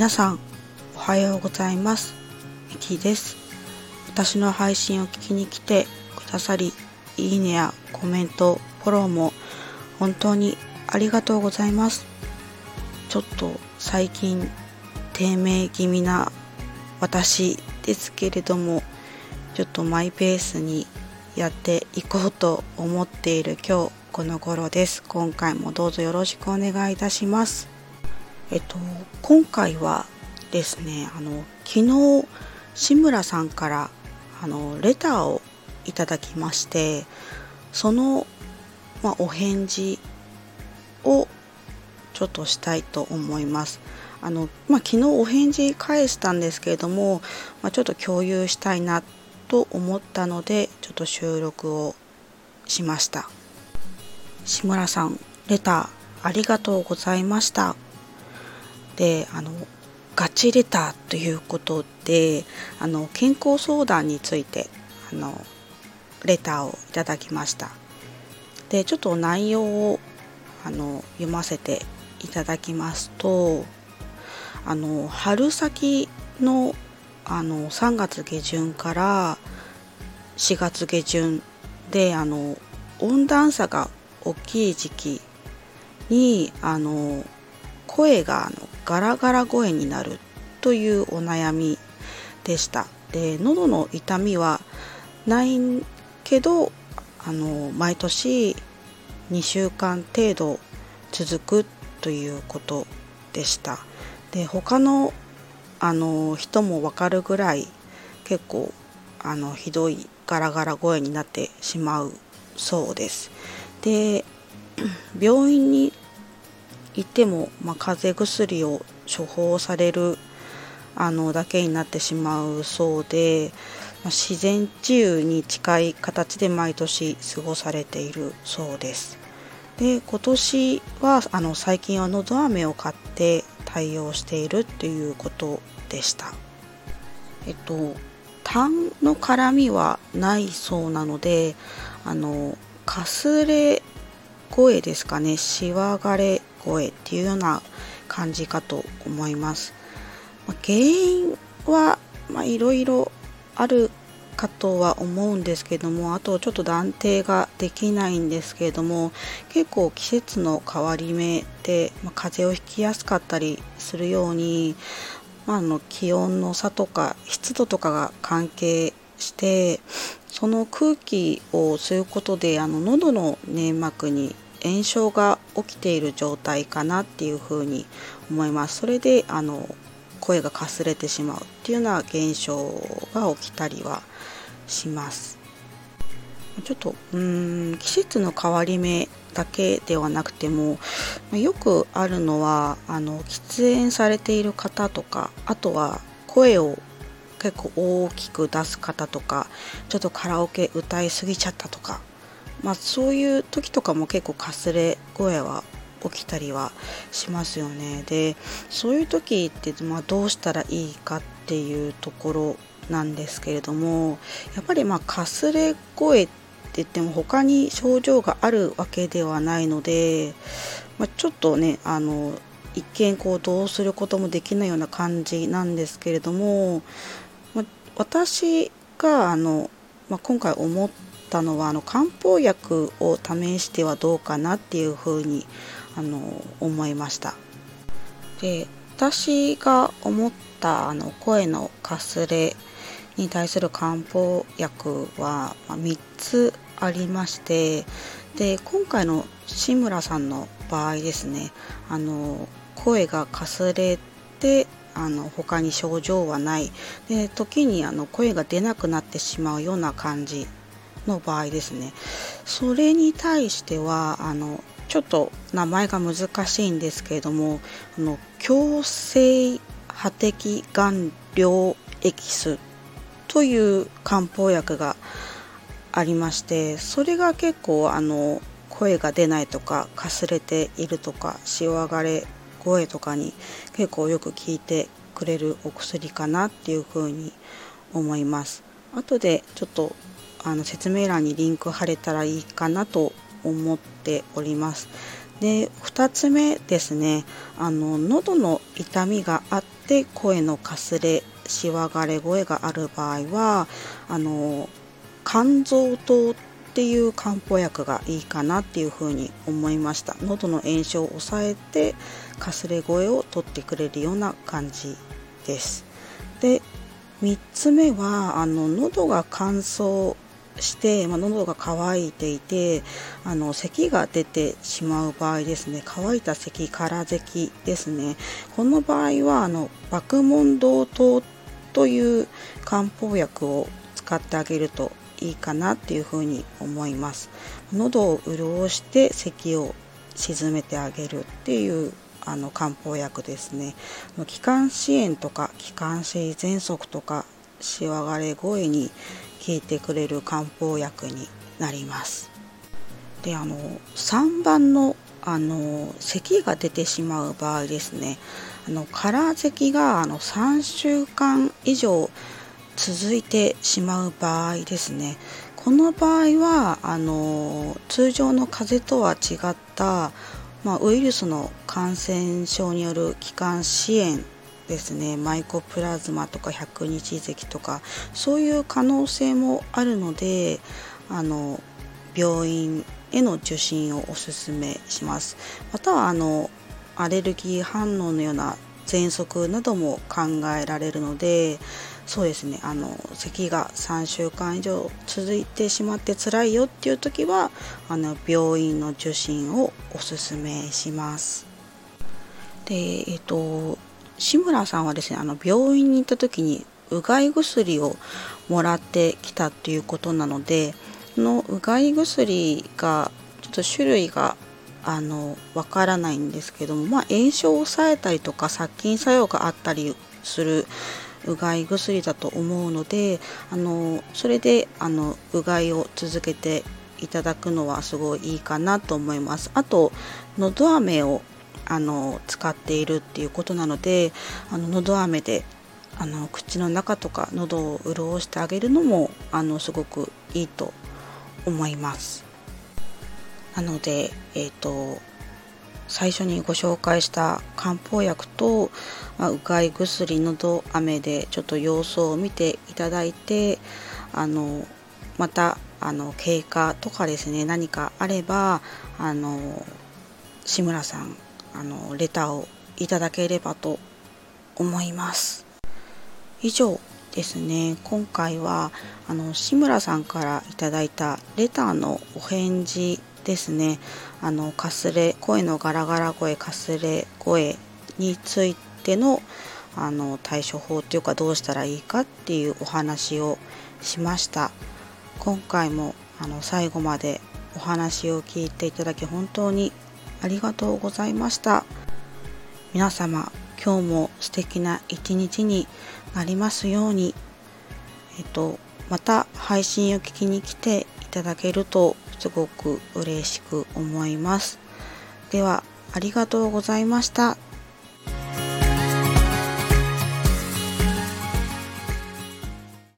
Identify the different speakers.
Speaker 1: 皆さんおはようございます。ミキです。私の配信を聞きに来てくださりいいねやコメントフォローも本当にありがとうございます。ちょっと最近低迷気味な私ですけれどもちょっとマイペースにやっていこうと思っている今日この頃です。今回もどうぞよろしくお願いいたします。えっと今回はですねあの昨日志村さんからあのレターをいただきましてその、まあ、お返事をちょっとしたいと思います。あの、まあ、昨日お返事返したんですけれども、まあ、ちょっと共有したいなと思ったのでちょっと収録をしました。志村さんレターありがとうございました。であのガチレターということであの健康相談についてあのレターをいただきました。でちょっと内容をあの読ませていただきますとあの春先のあの3月下旬から4月下旬であの温暖差が大きい時期にあの声があのガラガラ声になるというお悩みでした。で喉の痛みはないけどあの毎年2週間程度続くということでした。で他のあの人も分かるぐらい結構あのひどいガラガラ声になってしまうそうです。で病院に行っても、まあ、風邪薬を処方されるあのだけになってしまうそうで、まあ、自然治癒に近い形で毎年過ごされているそうです。で今年はあの最近はのど飴を買って対応しているっていうことでした。えっと痰の絡みはないそうなのであのかすれ声ですかね。しわがれ声っていうような感じかと思います、ま原因はいろいろあるかとは思うんですけどもあとちょっと断定ができないんですけれども結構季節の変わり目で、まあ、風邪をひきやすかったりするように、まあ、あの気温の差とか湿度とかが関係してその空気を吸うことであの喉の粘膜に炎症が起きている状態かなっていうふうに思います。それであの声がかすれてしまうっていうような現象が起きたりはします。ちょっとうん季節の変わり目だけではなくてもよくあるのはあの喫煙されている方とかあとは声を結構大きく出す方とかちょっとカラオケ歌いすぎちゃったとかまあ、そういう時とかも結構かすれ声は起きたりはしますよね。でそういう時って、まあ、どうしたらいいかっていうところなんですけれどもやっぱりまあかすれ声って言っても他に症状があるわけではないので、まあ、ちょっとねあの一見こうどうすることもできないような感じなんですけれども、まあ、私があの、まあ、今回思ったたのはあの漢方薬を試してはどうかなっていうふうにあの思いました。で私が思ったあの声のかすれに対する漢方薬は、ま3つありましてで今回の志村さんの場合ですねあの声がかすれてあの他に症状はない。で時にあの声が出なくなってしまうような感じの場合ですね。それに対してはあのちょっと名前が難しいんですけれどもあの強制破滴顔料エキスという漢方薬がありましてそれが結構あの声が出ないとかかすれているとかしわがれ声とかに結構よく効いてくれるお薬かなっていうふうに思います。後でちょっとあの説明欄にリンク貼れたらいいかなと思っております。で2つ目ですね。あの喉の痛みがあっで声のかすれしわがれ声がある場合はあの肝臓糖っていう漢方薬がいいかなっていうふうに思いました。喉の炎症を抑えてかすれ声を取ってくれるような感じです。で3つ目はあの喉が乾燥して、まあ、喉が渇いていてあの咳が出てしまう場合ですね乾いた咳空咳ですね。この場合はあの爆問堂糖という漢方薬を使ってあげるといいかなっていうふうに思います。喉を潤して咳を鎮めてあげるっていうあの漢方薬ですね。気管支炎とか気管支喘息とかしわがれ声に効いてくれる漢方薬になります。であの3番のあの咳が出てしまう場合ですね。あの空咳があの3週間以上続いてしまう場合ですね。この場合はあの通常の風邪とは違った、まあ、ウイルスの感染症による気管支炎ですね。マイコプラズマとか百日咳とかそういう可能性もあるのであの病院への受診をおすすめします。またはあのアレルギー反応のような喘息なども考えられるのでそうですね。あの咳が3週間以上続いてしまって辛いよっていう時はあの病院の受診をおすすめします。でえっと志村さんはですねあの病院に行った時にうがい薬をもらってきたということなのでこのうがい薬がちょっと種類があのわからないんですけども、まあ、炎症を抑えたりとか殺菌作用があったりするうがい薬だと思うのであのそれであのうがいを続けていただくのはすごいいいかなと思います。あとのど飴をあの使っているっていうことなのであののど飴であの口の中とか喉を潤してあげるのもあのすごくいいと思います。なのでえっ、ー、と最初にご紹介した漢方薬と、まあ、うがい薬のど飴でちょっと様子を見ていただいてあのまたあの経過とかですね何かあればあの志村さんあのレターをいただければと思います。以上ですね。今回はあの志村さんからいただいたレターのお返事ですね。あのかすれ声のガラガラ声かすれ声についてのあの対処法っていうかどうしたらいいかっていうお話をしました。今回もあの最後までお話を聞いていただき本当にありがとうございました。皆様、今日も素敵な一日になりますように。えっと、また配信を聞きに来ていただけるとすごく嬉しく思います。では、ありがとうございました。